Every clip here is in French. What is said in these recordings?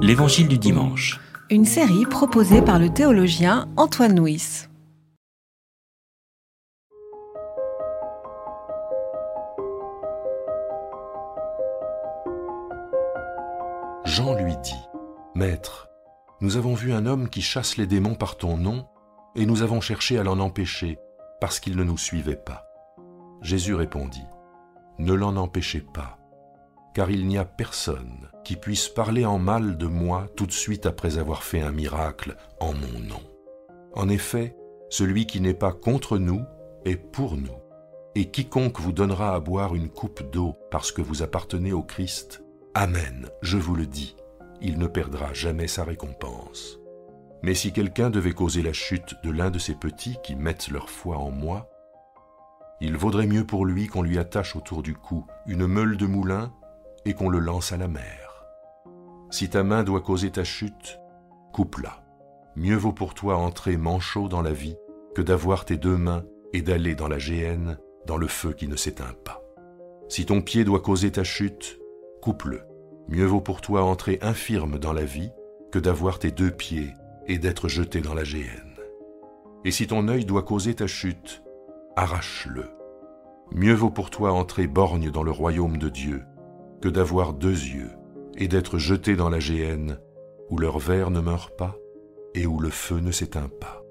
L'Évangile du dimanche. Une série proposée par le théologien Antoine Nuis. Jean lui dit, Maître, nous avons vu un homme qui chasse les démons par ton nom, et nous avons cherché à l'en empêcher, parce qu'il ne nous suivait pas. Jésus répondit, Ne l'en empêchez pas, car il n'y a personne qui puisse parler en mal de moi tout de suite après avoir fait un miracle en mon nom. En effet, celui qui n'est pas contre nous est pour nous. Et quiconque vous donnera à boire une coupe d'eau parce que vous appartenez au Christ, Amen, je vous le dis, il ne perdra jamais sa récompense. Mais si quelqu'un devait causer la chute de l'un de ces petits qui mettent leur foi en moi, il vaudrait mieux pour lui qu'on lui attache autour du cou une meule de moulin et qu'on le lance à la mer. Si ta main doit causer ta chute, coupe-la. Mieux vaut pour toi entrer manchot dans la vie que d'avoir tes deux mains et d'aller dans la géhenne, dans le feu qui ne s'éteint pas. Si ton pied doit causer ta chute, coupe-le. Mieux vaut pour toi entrer infirme dans la vie que d'avoir tes deux pieds et d'être jeté dans la géhenne. Et si ton œil doit causer ta chute, arrache-le. Mieux vaut pour toi entrer borgne dans le royaume de Dieu que d'avoir deux yeux et d'être jeté dans la géhenne où leur verre ne meurt pas et où le feu ne s'éteint pas.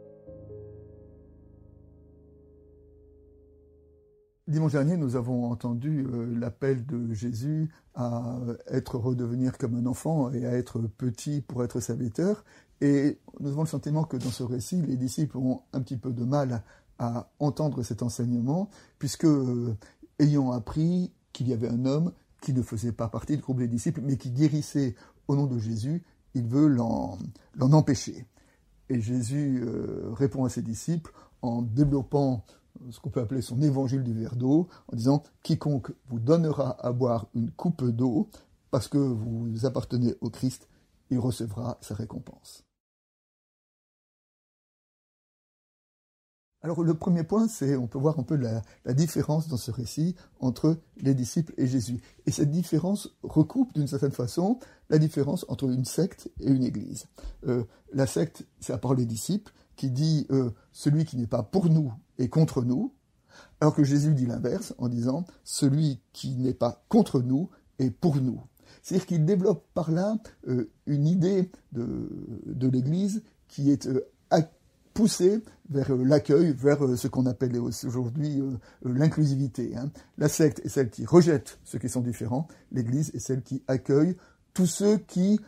Dimanche dernier, nous avons entendu euh, l'appel de Jésus à être redevenir comme un enfant et à être petit pour être serviteur. Et nous avons le sentiment que dans ce récit, les disciples ont un petit peu de mal à entendre cet enseignement, puisque, euh, ayant appris qu'il y avait un homme qui ne faisait pas partie du groupe des disciples, mais qui guérissait au nom de Jésus, il veut l'en empêcher. Et Jésus euh, répond à ses disciples en développant ce qu'on peut appeler son évangile du verre d'eau, en disant Quiconque vous donnera à boire une coupe d'eau, parce que vous appartenez au Christ, il recevra sa récompense. Alors le premier point, c'est, on peut voir un peu la, différence dans ce récit entre les disciples et Jésus. Et cette différence recoupe d'une certaine façon la différence entre une secte et une église. Euh, la secte, c'est à part les disciples, qui dit euh, celui qui n'est pas pour nous est contre nous, alors que Jésus dit l'inverse en disant celui qui n'est pas contre nous est pour nous. C'est-à-dire qu'il développe par là euh, une idée de, de l'Église qui est poussé vers euh, l'accueil, vers euh, ce qu'on appelle aujourd'hui euh, l'inclusivité. Hein. La secte est celle qui rejette ceux qui sont différents, l'Église est celle qui accueille tous ceux qui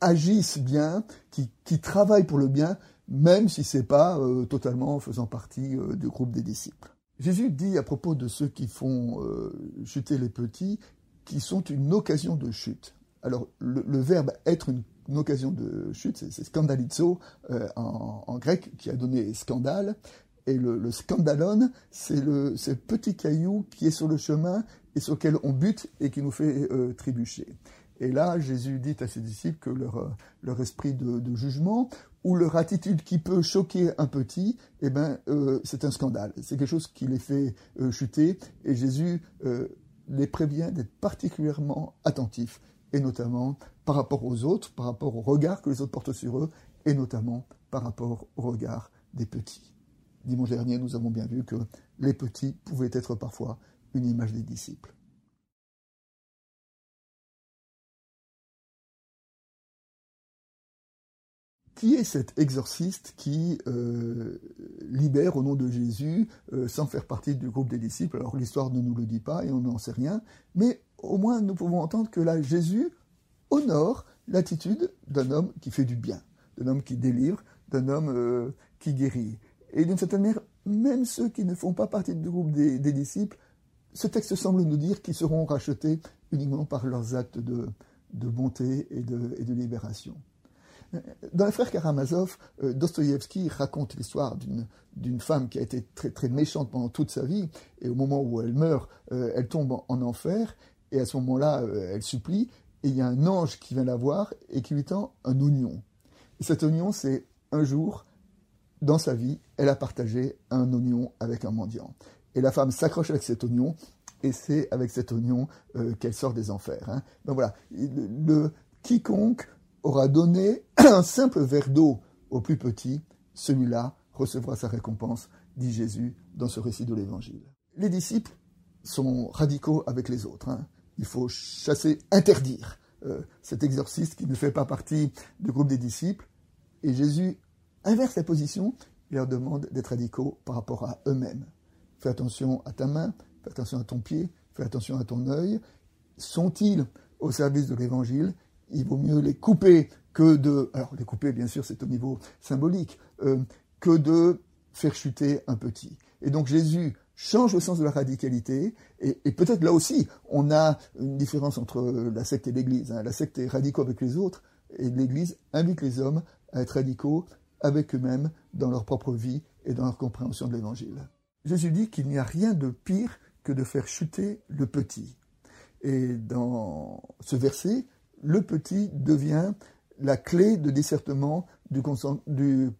agissent bien, qui, travaillent pour le bien, même si ce n'est pas totalement faisant partie du groupe des disciples. Jésus dit à propos de ceux qui font chuter les petits, qui sont une occasion de chute. Alors le verbe être une occasion de chute, c'est scandalizo euh, en, grec qui a donné scandale. Et le, scandalon, c'est le petit caillou qui est sur le chemin et sur lequel on bute et qui nous fait euh, trébucher. Et là, Jésus dit à ses disciples que leur, euh, esprit de, jugement ou leur attitude qui peut choquer un petit, eh ben, c'est un scandale. C'est quelque chose qui les fait chuter. Et Jésus les prévient d'être particulièrement attentifs et notamment par rapport aux autres, par rapport au regard que les autres portent sur eux, et notamment par rapport au regard des petits. Dimanche dernier, nous avons bien vu que les petits pouvaient être parfois une image des disciples. Qui est cet exorciste qui euh, libère au nom de Jésus euh, sans faire partie du groupe des disciples? Alors l'histoire ne nous le dit pas et on n'en sait rien, mais au moins nous pouvons entendre que là Jésus honore l'attitude d'un homme qui fait du bien, d'un homme qui délivre, d'un homme euh, qui guérit. Et d'une certaine manière, même ceux qui ne font pas partie du groupe des, disciples, ce texte semble nous dire qu'ils seront rachetés uniquement par leurs actes de, bonté et de libération. Dans les frères Karamazov, euh, Dostoïevski raconte l'histoire d'une femme qui a été très, très méchante pendant toute sa vie, et au moment où elle meurt, euh, elle tombe en, enfer, et à ce moment-là, euh, elle supplie, et il y a un ange qui vient la voir et qui lui tend un oignon. Et cet oignon, c'est un jour, dans sa vie, elle a partagé un oignon avec un mendiant. Et la femme s'accroche avec cet oignon, et c'est avec cet oignon qu'elle sort des enfers. Hein. Donc voilà, le, quiconque aura donné un simple verre d'eau au plus petit, celui-là recevra sa récompense, dit Jésus dans ce récit de l'Évangile. Les disciples sont radicaux avec les autres. Hein. Il faut chasser, interdire euh, cet exorciste qui ne fait pas partie du groupe des disciples. Et Jésus inverse la position et leur demande d'être radicaux par rapport à eux-mêmes. Fais attention à ta main, fais attention à ton pied, fais attention à ton œil. Sont-ils au service de l'Évangile? Il vaut mieux les couper que de... Alors les couper, bien sûr, c'est au niveau symbolique, euh, que de faire chuter un petit. Et donc Jésus change le sens de la radicalité, et, peut-être là aussi, on a une différence entre la secte et l'Église. Hein. La secte est radicaux avec les autres, et l'Église invite les hommes à être radicaux avec eux-mêmes dans leur propre vie et dans leur compréhension de l'Évangile. Jésus dit qu'il n'y a rien de pire que de faire chuter le petit. Et dans ce verset, le petit devient la clé de discernement du,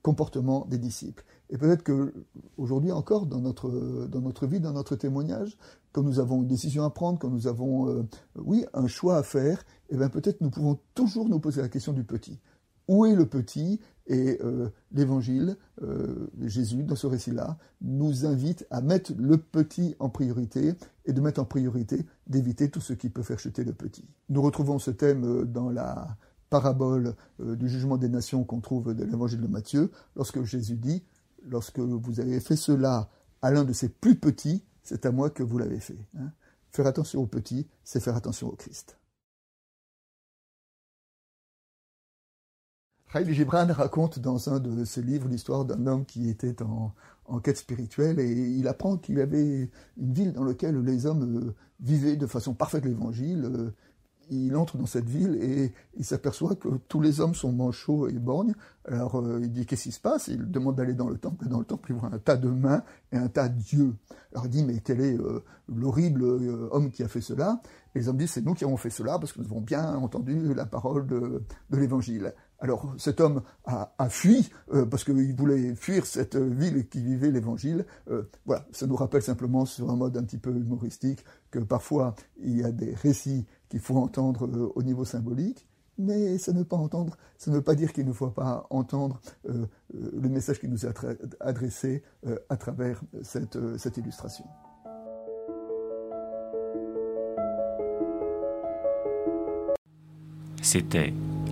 comportement des disciples. Et peut-être que aujourd'hui encore, dans notre, dans notre vie, dans notre témoignage, quand nous avons une décision à prendre, quand nous avons, euh, oui, un choix à faire, eh bien peut-être nous pouvons toujours nous poser la question du petit. Où est le petit Et euh, l'Évangile, euh, Jésus, dans ce récit-là, nous invite à mettre le petit en priorité et de mettre en priorité d'éviter tout ce qui peut faire chuter le petit. Nous retrouvons ce thème dans la parabole du jugement des nations qu'on trouve de l'Évangile de Matthieu, lorsque Jésus dit lorsque vous avez fait cela à l'un de ces plus petits, c'est à moi que vous l'avez fait. Hein. Faire attention aux petits, c'est faire attention au Christ. Khalil Gibran raconte dans un de ses livres l'histoire d'un homme qui était en, quête spirituelle et il apprend qu'il y avait une ville dans laquelle les hommes euh, vivaient de façon parfaite l'évangile, euh, il entre dans cette ville et il s'aperçoit que tous les hommes sont manchots et borgnes. Alors euh, il dit qu'est-ce qui se passe? Il demande d'aller dans le temple. Dans le temple, il voit un tas de mains et un tas d'yeux. Alors il dit mais quel est euh, l'horrible euh, homme qui a fait cela? Et les hommes disent c'est nous qui avons fait cela parce que nous avons bien entendu la parole de, l'Évangile. Alors cet homme a, fui parce qu'il voulait fuir cette ville qui vivait l'Évangile. voilà, ça nous rappelle simplement sur un mode un petit peu humoristique que parfois il y a des récits qu'il faut entendre euh, au niveau symbolique, mais ça ne veut pas dire qu'il ne faut pas entendre euh, euh, le message qui nous est adressé à travers cette, cette illustration. C'était